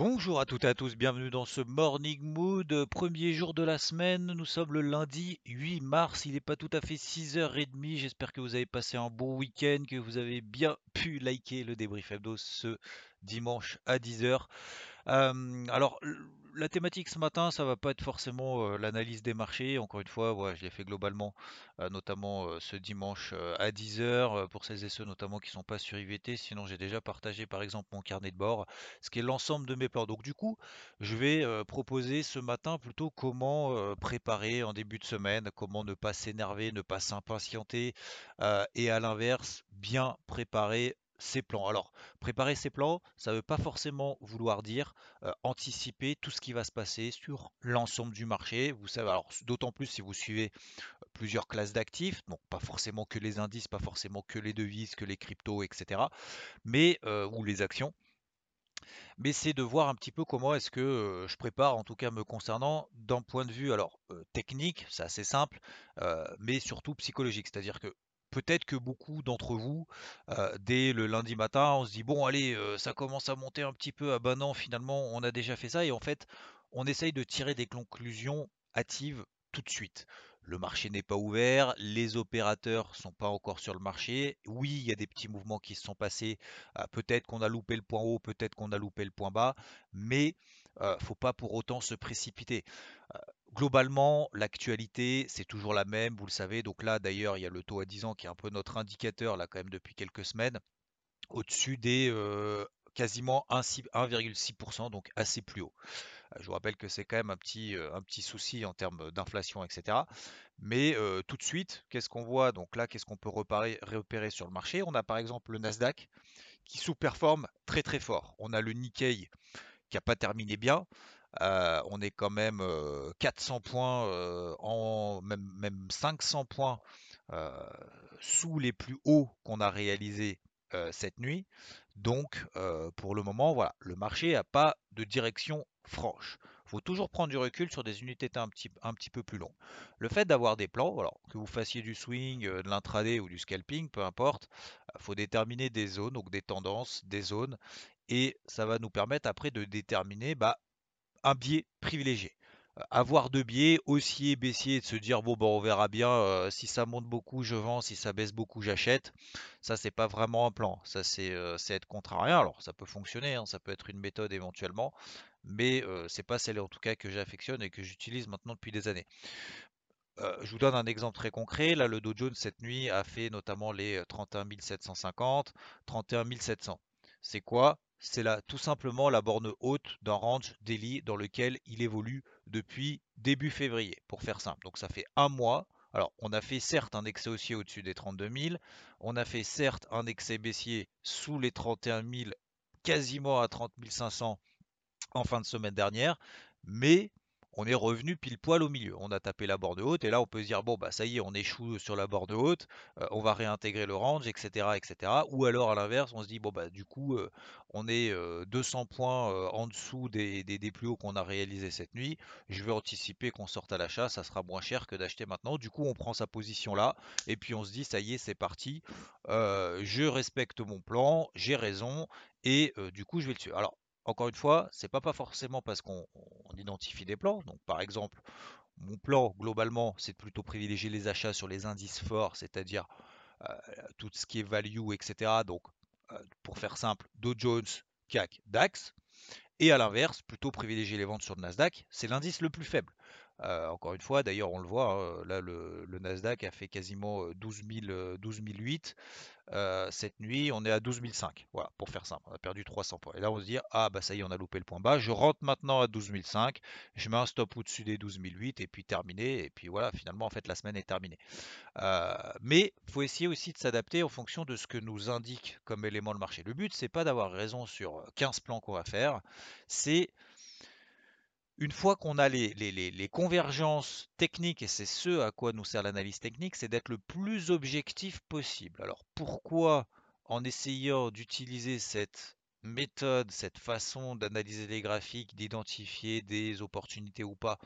Bonjour à toutes et à tous, bienvenue dans ce Morning Mood, premier jour de la semaine, nous sommes le lundi 8 mars, il n'est pas tout à fait 6h30, j'espère que vous avez passé un bon week-end, que vous avez bien pu liker le débrief hebdo ce dimanche à 10h. Euh, alors, la thématique ce matin, ça va pas être forcément euh, l'analyse des marchés. Encore une fois, je l'ai fait globalement, euh, notamment ce dimanche à 10h, pour celles et ceux notamment qui sont pas sur IVT. Sinon, j'ai déjà partagé par exemple mon carnet de bord, ce qui est l'ensemble de mes plans. Donc du coup, je vais proposer ce matin plutôt comment préparer en début de semaine, comment ne pas s'énerver, ne pas s'impatienter, et à l'inverse, bien préparer ses plans. Alors, préparer ses plans, ça ne veut pas forcément vouloir dire anticiper tout ce qui va se passer sur l'ensemble du marché. Vous savez, alors d'autant plus si vous suivez plusieurs classes d'actifs, donc pas forcément que les indices, pas forcément que les devises, que les cryptos, etc. Mais ou les actions. Mais c'est de voir un petit peu comment est-ce que je prépare, en tout cas me concernant, d'un point de vue alors technique, c'est assez simple, mais surtout psychologique. C'est-à-dire que peut-être que beaucoup d'entre vous, dès le lundi matin, on se dit bon allez, ça commence à monter un petit peu, ah ben non, finalement on a déjà fait ça, et en fait on essaye de tirer des conclusions hâtives tout de suite. Le marché n'est pas ouvert, les opérateurs sont pas encore sur le marché. Oui, il y a des petits mouvements qui se sont passés. peut-être qu'on a loupé le point haut, peut-être qu'on a loupé le point bas, mais ne faut pas pour autant se précipiter. Globalement, l'actualité, c'est toujours la même, vous le savez. Donc là, d'ailleurs, il y a le taux à 10 ans qui est un peu notre indicateur, là, quand même, depuis quelques semaines, au-dessus des euh, quasiment 1,6%, donc assez plus haut. Euh, je vous rappelle que c'est quand même un petit, euh, un petit souci en termes d'inflation, etc. Mais tout de suite, qu'est-ce qu'on voit? Donc là, qu'est-ce qu'on peut repérer, repérer sur le marché? On a par exemple le Nasdaq qui sous-performe très très fort. On a le Nikkei qui n'a pas terminé bien on est quand même 400 points, en, même, même 500 points sous les plus hauts qu'on a réalisés cette nuit. Donc, pour le moment, voilà, le marché n'a pas de direction franche. Faut toujours prendre du recul sur des unités un petit, un petit peu plus longues. Le fait d'avoir des plans, alors, que vous fassiez du swing, de l'intraday ou du scalping, peu importe, faut déterminer des zones, donc des tendances, des zones, et ça va nous permettre après de déterminer bah, un biais privilégié. Euh, avoir deux biais, haussier, baissier, de se dire bon ben on verra bien, euh, si ça monte beaucoup je vends, si ça baisse beaucoup j'achète. Ça c'est pas vraiment un plan, ça c'est euh, être contrarié. Alors ça peut fonctionner, hein, ça peut être une méthode éventuellement, mais c'est pas celle en tout cas que j'affectionne et que j'utilise maintenant depuis des années. je vous donne un exemple très concret. Là, le Dow Jones cette nuit a fait notamment les 31 750, 31 700. C'est quoi? C'est là tout simplement la borne haute d'un range daily dans lequel il évolue depuis début février, pour faire simple. Donc ça fait un mois. Alors on a fait certes un excès haussier au-dessus des 32 000, on a fait certes un excès baissier sous les 31 000, quasiment à 30 500 en fin de semaine dernière, mais on est revenu pile poil au milieu. On a tapé la borne haute et là on peut se dire bon bah ça y est on échoue sur la borne haute, euh, on va réintégrer le range, etc. etc. Ou alors à l'inverse on se dit bon bah du coup euh, on est 200 euh, points en dessous des, des, plus hauts qu'on a réalisé cette nuit. Je vais anticiper qu'on sorte à l'achat, ça sera moins cher que d'acheter maintenant. Du coup on prend sa position là et puis on se dit ça y est c'est parti, je respecte mon plan, j'ai raison et du coup je vais le suivre. Alors encore une fois, c'est pas, pas forcément parce qu'on identifie des plans. Donc, par exemple, mon plan, globalement, c'est de plutôt privilégier les achats sur les indices forts, c'est-à-dire euh, tout ce qui est value, etc. Donc, euh, pour faire simple, Dow Jones, CAC, DAX. Et à l'inverse, plutôt privilégier les ventes sur le Nasdaq, c'est l'indice le plus faible. Euh, encore une fois, d'ailleurs, on le voit, hein, là, le, Nasdaq a fait quasiment 12 008. cette nuit, on est à 12 005. Voilà, pour faire simple, on a perdu 300 points. Et là, on se dit, ah bah ça y est, on a loupé le point bas. Je rentre maintenant à 12 005. Je mets un stop au-dessus des 12 008 et puis terminé. Et puis voilà, finalement, en fait, la semaine est terminée. Euh, mais il faut essayer aussi de s'adapter en fonction de ce que nous indique comme élément le marché. Le but, c'est pas d'avoir raison sur 15 plans qu'on va faire. C'est une fois qu'on a les, convergences techniques, et c'est ce à quoi nous sert l'analyse technique, c'est d'être le plus objectif possible. Alors pourquoi en essayant d'utiliser cette méthode, cette façon d'analyser les graphiques, d'identifier des opportunités ou pas,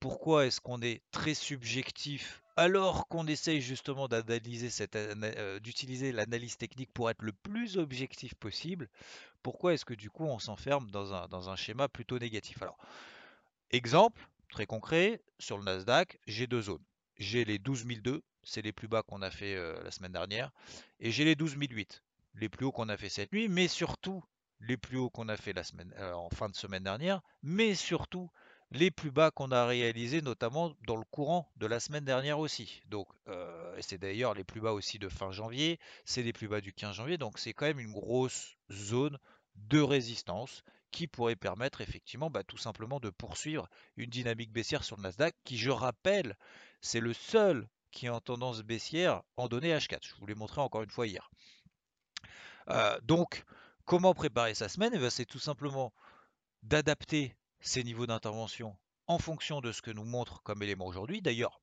pourquoi est-ce qu'on est très subjectif alors qu'on essaye justement euh, d'utiliser l'analyse technique pour être le plus objectif possible Pourquoi est-ce que du coup on s'enferme dans un, schéma plutôt négatif? Alors, Exemple, très concret, sur le Nasdaq, j'ai deux zones. J'ai les 12002, c'est les plus bas qu'on a fait euh, la semaine dernière, et j'ai les 12008, les plus hauts qu'on a fait cette nuit, mais surtout les plus hauts qu'on a fait euh, en fin de semaine dernière, mais surtout les plus bas qu'on a réalisés, notamment dans le courant de la semaine dernière aussi. Donc, euh, c'est d'ailleurs les plus bas aussi de fin janvier, c'est les plus bas du 15 janvier, donc c'est quand même une grosse zone de résistance qui pourrait permettre effectivement bah, tout simplement de poursuivre une dynamique baissière sur le Nasdaq, qui je rappelle, c'est le seul qui est en tendance baissière en données H4. Je vous l'ai montré encore une fois hier. Euh, donc, comment préparer sa semaine? Eh ben, C'est tout simplement d'adapter ses niveaux d'intervention en fonction de ce que nous montre comme élément aujourd'hui. D'ailleurs,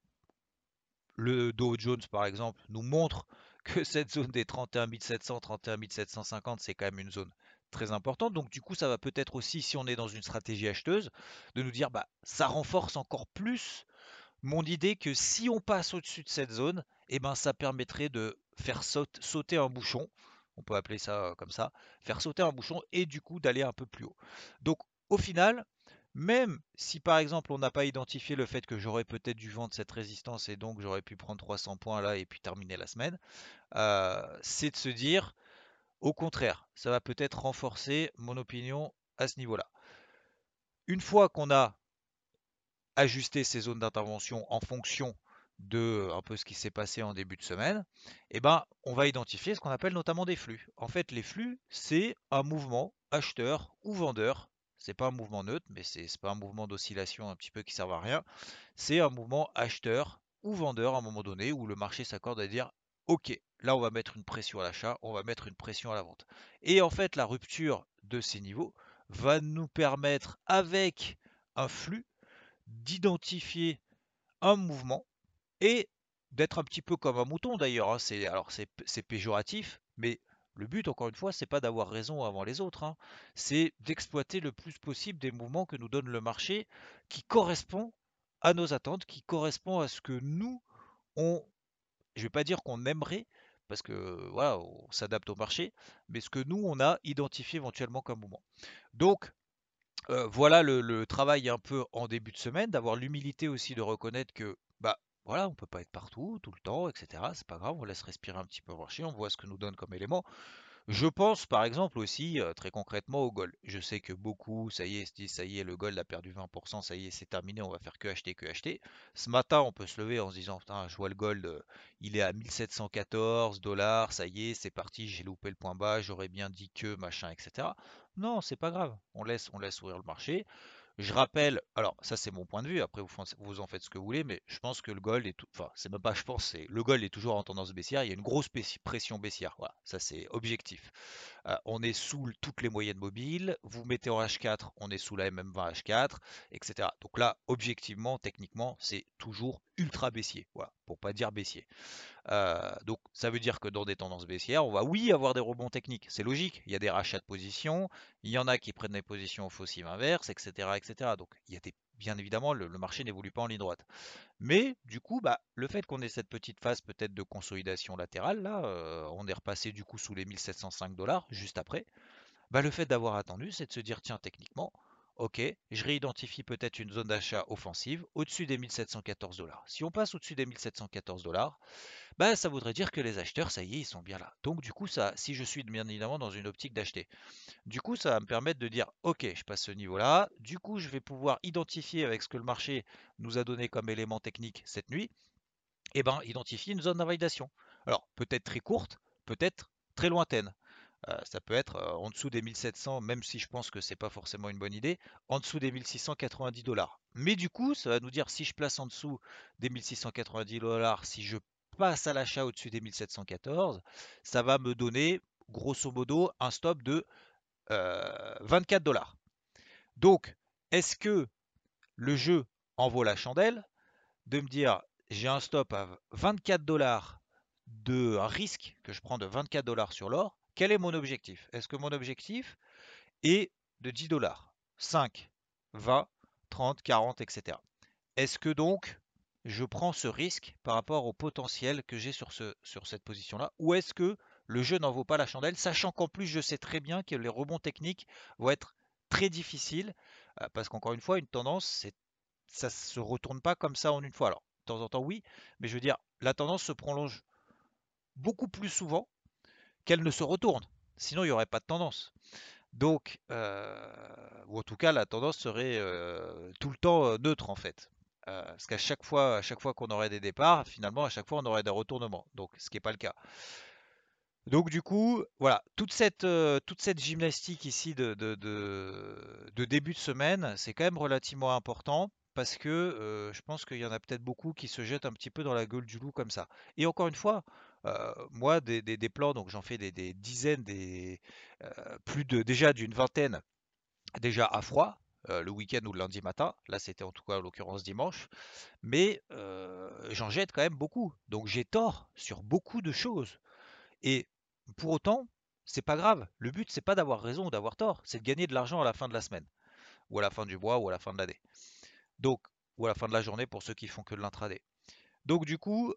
le Dow Jones, par exemple, nous montre que cette zone des 31 700, 31 750, c'est quand même une zone très importante. Donc du coup, ça va peut-être aussi, si on est dans une stratégie acheteuse, de nous dire, bah, ça renforce encore plus mon idée que si on passe au-dessus de cette zone, eh ben, ça permettrait de faire sauter un bouchon, on peut appeler ça euh, comme ça, faire sauter un bouchon et du coup d'aller un peu plus haut. Donc au final, même si par exemple on n'a pas identifié le fait que j'aurais peut-être dû vendre cette résistance et donc j'aurais pu prendre 300 points là et puis terminer la semaine, euh, c'est de se dire au contraire, ça va peut-être renforcer mon opinion à ce niveau-là. Une fois qu'on a ajusté ces zones d'intervention en fonction de un peu ce qui s'est passé en début de semaine, eh ben, on va identifier ce qu'on appelle notamment des flux. En fait, les flux, c'est un mouvement acheteur ou vendeur. C'est pas un mouvement neutre, mais c'est pas un mouvement d'oscillation un petit peu qui sert à rien. C'est un mouvement acheteur ou vendeur à un moment donné où le marché s'accorde à dire OK, là on va mettre une pression à l'achat, on va mettre une pression à la vente. Et en fait, la rupture de ces niveaux va nous permettre, avec un flux, d'identifier un mouvement et d'être un petit peu comme un mouton d'ailleurs. Hein. Alors c'est, péjoratif, mais le but, encore une fois, c'est pas d'avoir raison avant les autres. Hein. C'est d'exploiter le plus possible des mouvements que nous donne le marché qui correspond à nos attentes, qui correspond à ce que nous, on je vais pas dire qu'on aimerait, parce que voilà, on s'adapte au marché, mais ce que nous, on a identifié éventuellement comme mouvement. Donc, euh, voilà le, travail un peu en début de semaine, d'avoir l'humilité aussi de reconnaître que, voilà, on peut pas être partout, tout le temps, etc. C'est pas grave, on laisse respirer un petit peu le marché, on voit ce que nous donne comme élément. Je pense par exemple aussi euh, très concrètement au gold. Je sais que beaucoup, ça y est, ça y est, le gold a perdu 20%, ça y est, c'est terminé, on va faire que acheter, que acheter. Ce matin, on peut se lever en se disant, putain, je vois le gold, euh, il est à 1714 dollars, ça y est, c'est parti, j'ai loupé le point bas, j'aurais bien dit que, machin, etc. Non, c'est pas grave, on laisse, on laisse ouvrir le marché. Je rappelle, alors ça c'est mon point de vue, après vous, en faites ce que vous voulez, mais je pense que le gold est enfin c'est même pas je pense, le gold est toujours en tendance baissière, il y a une grosse pression baissière, voilà, ça c'est objectif. Euh, on est sous toutes les moyennes mobiles, vous mettez en H4, on est sous la MM20 H4, etc. Donc là, objectivement, techniquement, c'est toujours ultra baissier, voilà, pour pas dire baissier. Euh, donc ça veut dire que dans des tendances baissières, on va oui avoir des rebonds techniques, c'est logique. Il y a des rachats de positions, il y en a qui prennent des positions au faussive inverse, etc., etc. Donc il y a des, bien évidemment le, marché n'évolue pas en ligne droite. Mais du coup, bah, le fait qu'on ait cette petite phase peut-être de consolidation latérale, là, euh, on est repassé du coup sous les 1705 dollars juste après. Bah, le fait d'avoir attendu, c'est de se dire tiens techniquement, ok, je réidentifie peut-être une zone d'achat offensive au-dessus des 1714 dollars. Si on passe au-dessus des 1714 dollars, bah, ça voudrait dire que les acheteurs, ça y est, ils sont bien là. Donc du coup, ça, si je suis bien évidemment dans une optique d'acheter, du coup, ça va me permettre de dire, ok, je passe ce niveau-là. Du coup, je vais pouvoir identifier avec ce que le marché nous a donné comme élément technique cette nuit, et eh ben identifier une zone d'invalidation. Alors peut-être très courte, peut-être très lointaine. Euh, ça peut être euh, en dessous des 1700, même si je pense que c'est pas forcément une bonne idée, en dessous des 1690 dollars. Mais du coup, ça va nous dire si je place en dessous des 1690 dollars, si je passe à l'achat au-dessus des 1714, ça va me donner grosso modo un stop de 24 euh, dollars. Donc, est-ce que le jeu en vaut la chandelle de me dire j'ai un stop à 24 dollars de un risque que je prends de 24 dollars sur l'or quel est mon objectif? Est-ce que mon objectif est de 10 dollars? 5, 20, 30, 40, etc. Est-ce que donc je prends ce risque par rapport au potentiel que j'ai sur, sur cette position-là? Ou est-ce que le jeu n'en vaut pas la chandelle, sachant qu'en plus je sais très bien que les rebonds techniques vont être très difficiles, euh, parce qu'encore une fois, une tendance, ça ne se retourne pas comme ça en une fois. Alors, de temps en temps, oui, mais je veux dire, la tendance se prolonge beaucoup plus souvent qu'elle ne se retourne. Sinon, il n'y aurait pas de tendance. Donc, euh, ou en tout cas, la tendance serait euh, tout le temps euh, neutre en fait. parce qu'à chaque fois, à chaque fois qu'on aurait des départs, finalement, à chaque fois, on aurait des retournements. Donc, ce qui n'est pas le cas. Donc, du coup, voilà, toute cette, toute cette gymnastique ici de, de, de début de semaine, c'est quand même relativement important parce que je pense qu'il y en a peut-être beaucoup qui se jettent un petit peu dans la gueule du loup comme ça. Et encore une fois, moi, des, plans, donc j'en fais des, dizaines, des, plus de déjà d'une vingtaine, déjà à froid, le week-end ou le lundi matin. Là, c'était en tout cas en l'occurrence dimanche. Mais j'en jette quand même beaucoup. Donc j'ai tort sur beaucoup de choses. Et pour autant, c'est pas grave. Le but, c'est pas d'avoir raison ou d'avoir tort, c'est de gagner de l'argent à la fin de la semaine, ou à la fin du mois, ou à la fin de l'année. Donc, ou à la fin de la journée pour ceux qui font que de l'intraday. Donc du coup,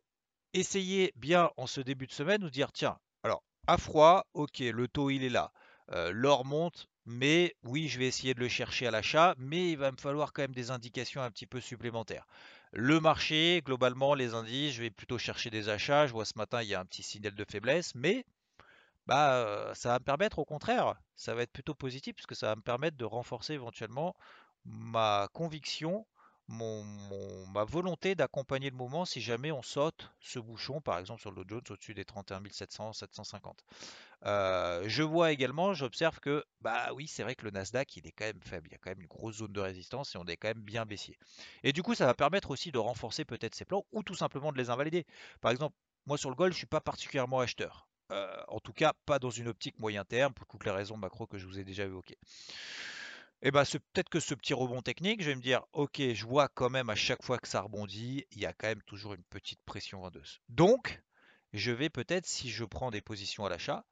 essayez bien en ce début de semaine de dire tiens, alors à froid, ok, le taux il est là, euh, l'or monte, mais oui, je vais essayer de le chercher à l'achat, mais il va me falloir quand même des indications un petit peu supplémentaires. Le marché, globalement, les indices, je vais plutôt chercher des achats. Je vois ce matin, il y a un petit signal de faiblesse, mais bah, ça va me permettre, au contraire, ça va être plutôt positif, puisque ça va me permettre de renforcer éventuellement ma conviction, ma volonté d'accompagner le mouvement si jamais on saute ce bouchon, par exemple sur le Jones au-dessus des 31 700, 750. je vois également, j'observe que, bah oui, c'est vrai que le Nasdaq, il est quand même faible. Il y a quand même une grosse zone de résistance et on est quand même bien baissier. Et du coup, ça va permettre aussi de renforcer peut-être ces plans ou tout simplement de les invalider. Par exemple, moi sur le gold, je suis pas particulièrement acheteur. en tout cas, pas dans une optique moyen terme pour toutes les raisons macro que je vous ai déjà évoquées et ben, peut-être que ce petit rebond technique, je vais me dire, ok, je vois quand même à chaque fois que ça rebondit, il y a quand même toujours une petite pression vendeuse. Donc, je vais peut-être, si je prends des positions à l'achat,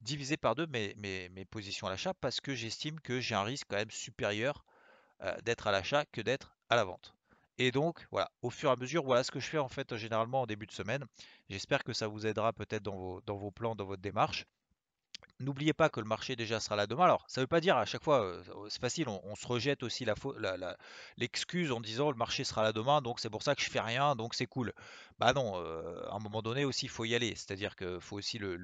diviser par deux mes, mes, positions à l'achat parce que j'estime que j'ai un risque quand même supérieur euh, d'être à l'achat que d'être à la vente. Et donc, voilà, au fur et à mesure, voilà ce que je fais en fait généralement en début de semaine. J'espère que ça vous aidera peut-être dans vos plans, dans votre démarche. N'oubliez pas que le marché déjà sera là demain. Alors, ça ne veut pas dire à chaque fois, euh, c'est facile, on, se rejette aussi l'excuse en disant le marché sera là demain, donc c'est pour ça que je fais rien, donc c'est cool. Bah non, euh, à un moment donné aussi, il faut y aller. C'est-à-dire qu'il faut aussi le,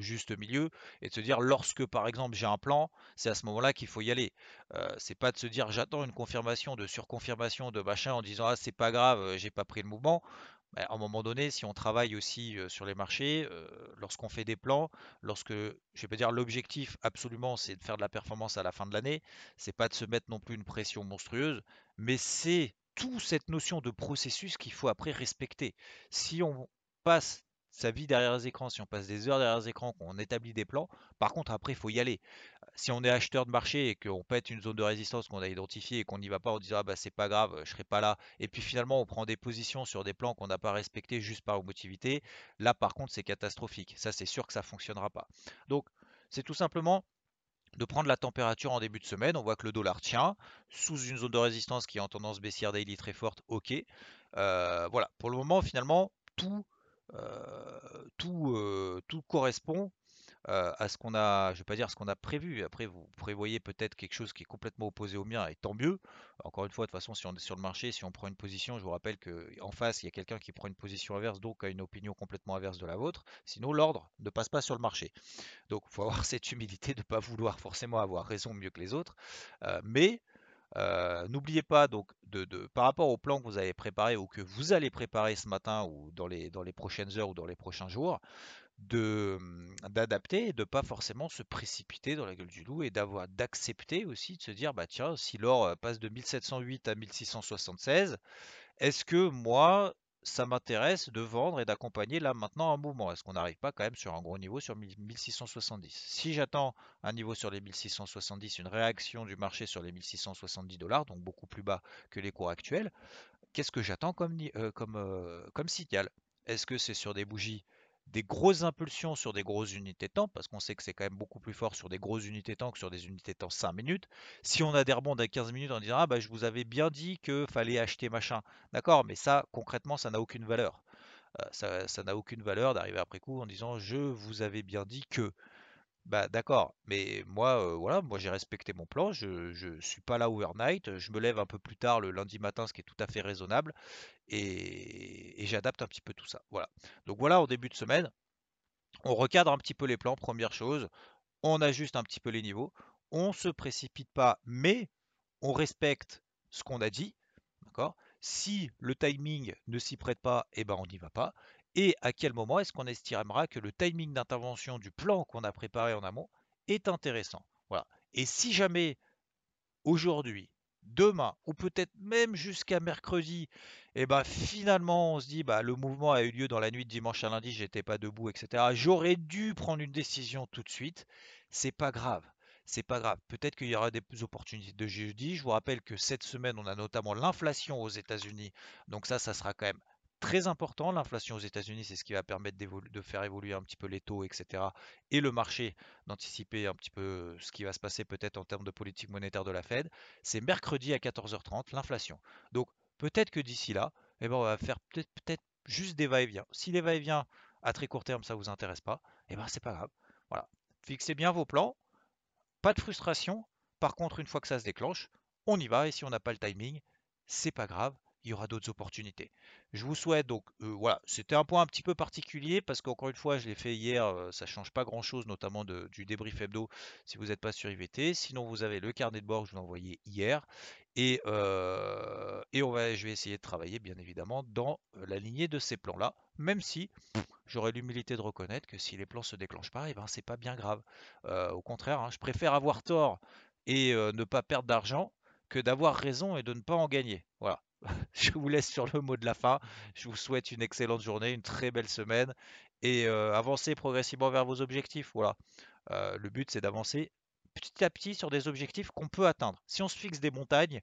juste milieu et de se dire lorsque par exemple j'ai un plan, c'est à ce moment-là qu'il faut y aller. Euh, c'est pas de se dire j'attends une confirmation de surconfirmation de machin en disant ah c'est pas grave, j'ai pas pris le mouvement. Bah, à un moment donné, si on travaille aussi sur les marchés, lorsqu'on fait des plans, lorsque, je vais pas dire l'objectif absolument, c'est de faire de la performance à la fin de l'année, c'est pas de se mettre non plus une pression monstrueuse, mais c'est toute cette notion de processus qu'il faut après respecter. Si on passe sa vie derrière les écrans, si on passe des heures derrière les écrans, qu'on établit des plans, par contre après il faut y aller si on est acheteur de marché et qu'on pète une zone de résistance qu'on a identifiée et qu'on n'y va pas en disant ah bah c'est pas grave, je serai pas là, et puis finalement on prend des positions sur des plans qu'on n'a pas respectés juste par émotivité, là par contre c'est catastrophique. Ça c'est sûr que ça fonctionnera pas. Donc c'est tout simplement de prendre la température en début de semaine. On voit que le dollar tient sous une zone de résistance qui est en tendance baissière daily très forte. Ok. Euh, voilà. Pour le moment, finalement, tout, euh, tout, euh, tout correspond euh, à ce qu'on a, je vais pas dire ce qu'on a prévu. Après, vous prévoyez peut-être quelque chose qui est complètement opposé au mien, et tant mieux. Encore une fois, de toute façon, si on est sur le marché, si on prend une position, je vous rappelle qu'en face, il y a quelqu'un qui prend une position inverse, donc a une opinion complètement inverse de la vôtre. Sinon, l'ordre ne passe pas sur le marché. Donc, il faut avoir cette humilité de ne pas vouloir forcément avoir raison mieux que les autres. Euh, mais euh, n'oubliez pas donc par rapport au plan que vous avez préparé ou que vous allez préparer ce matin ou dans les, prochaines heures ou dans les prochains jours, d'adapter et de pas forcément se précipiter dans la gueule du loup et d'avoir d'accepter aussi de se dire bah tiens si l'or euh, passe de 1708 à 1676 est-ce que moi ça m'intéresse de vendre et d'accompagner là maintenant un mouvement? Est-ce qu'on n'arrive pas quand même sur un gros niveau sur 1670 si j'attends un niveau sur les 1670 une réaction du marché sur les 1670 dollars donc beaucoup plus bas que les cours actuels qu'est-ce que j'attends comme, euh, comme, euh, comme signal? Est-ce que c'est sur des bougies des grosses impulsions sur des grosses unités temps, parce qu'on sait que c'est quand même beaucoup plus fort sur des grosses unités temps que sur des unités temps 5 minutes. Si on a des rebonds à 15 minutes en disant Ah bah je vous avais bien dit que fallait acheter machin, d'accord, mais ça concrètement ça n'a aucune valeur. Euh, ça n'a aucune valeur d'arriver après coup en disant je vous avais bien dit que. Bah d'accord, mais moi voilà, moi j'ai respecté mon plan, je, ne suis pas là overnight, je me lève un peu plus tard le lundi matin, ce qui est tout à fait raisonnable, et, j'adapte un petit peu tout ça. Voilà. Donc voilà, au début de semaine, on recadre un petit peu les plans, première chose, on ajuste un petit peu les niveaux, on ne se précipite pas, mais on respecte ce qu'on a dit, d'accord Si le timing ne s'y prête pas, eh ben on n'y va pas. Et à quel moment est-ce qu'on estimera que le timing d'intervention du plan qu'on a préparé en amont est intéressant? Voilà. Et si jamais aujourd'hui demain ou peut-être même jusqu'à mercredi, et ben finalement on se dit bah le mouvement a eu lieu dans la nuit de dimanche à lundi, j'étais pas debout, etc. J'aurais dû prendre une décision tout de suite. C'est pas grave. C'est pas grave. Peut-être qu'il y aura des opportunités de jeudi. Je vous rappelle que cette semaine, on a notamment l'inflation aux États-Unis. Donc ça, ça sera quand même très important. L'inflation aux États-Unis, c'est ce qui va permettre de faire évoluer un petit peu les taux, etc. Et le marché d'anticiper un petit peu ce qui va se passer peut-être en termes de politique monétaire de la Fed. C'est mercredi à 14h30, l'inflation. Donc peut-être que d'ici là, eh ben, on va faire peut-être juste des va-et-vient. Si les va-et-vient à très court terme, ça ne vous intéresse pas, eh ben c'est pas grave. Voilà. Fixez bien vos plans. Pas de frustration. Par contre, une fois que ça se déclenche, on y va. Et si on n'a pas le timing, c'est pas grave il y aura d'autres opportunités. Je vous souhaite donc, euh, voilà, c'était un point un petit peu particulier parce qu'encore une fois, je l'ai fait hier, euh, ça change pas grand chose, notamment du débrief hebdo si vous n'êtes pas sur IVT. Sinon, vous avez le carnet de bord que je vous ai envoyé hier. Et, euh, et on va, je vais essayer de travailler, bien évidemment, dans la lignée de ces plans-là, même si j'aurais l'humilité de reconnaître que si les plans se déclenchent pas, et eh ben c'est pas bien grave. au contraire, hein, je préfère avoir tort et ne pas perdre d'argent que d'avoir raison et de ne pas en gagner. Voilà. je vous laisse sur le mot de la fin. Je vous souhaite une excellente journée, une très belle semaine et euh, avancez progressivement vers vos objectifs. Voilà. Euh, le but, c'est d'avancer petit à petit sur des objectifs qu'on peut atteindre. Si on se fixe des montagnes,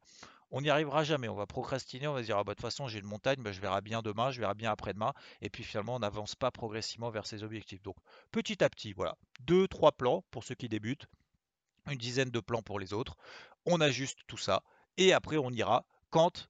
on n'y arrivera jamais. On va procrastiner, on va se dire ah bah, de toute façon j'ai une montagne, bah, je verrai bien demain, je verrai bien après-demain, et puis finalement on n'avance pas progressivement vers ces objectifs. Donc petit à petit, voilà, deux, trois plans pour ceux qui débutent, une dizaine de plans pour les autres. On ajuste tout ça, et après on ira quand